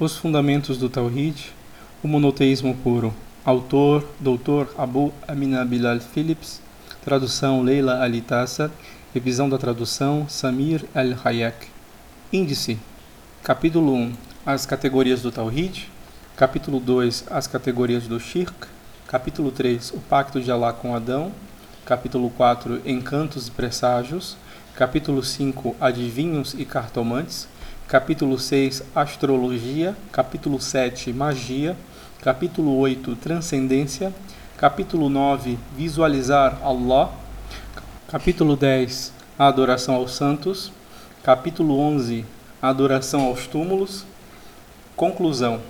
Os Fundamentos do Tawhid, o Monoteísmo Puro. Autor, Dr. Abu Amina Bilal Phillips. Tradução Leila Alitassa. Revisão da tradução Samir Al-Hayek. Índice. Capítulo 1. As categorias do Tawhid. Capítulo 2. As categorias do Shirk. Capítulo 3. O Pacto de Allah com Adão. Capítulo 4. Encantos e presságios. Capítulo 5. Adivinhos e cartomantes. Capítulo 6, Astrologia. Capítulo 7, Magia. Capítulo 8, Transcendência. Capítulo 9, Visualizar Allah. Capítulo 10, a Adoração aos Santos. Capítulo 11, a Adoração aos Túmulos. Conclusão.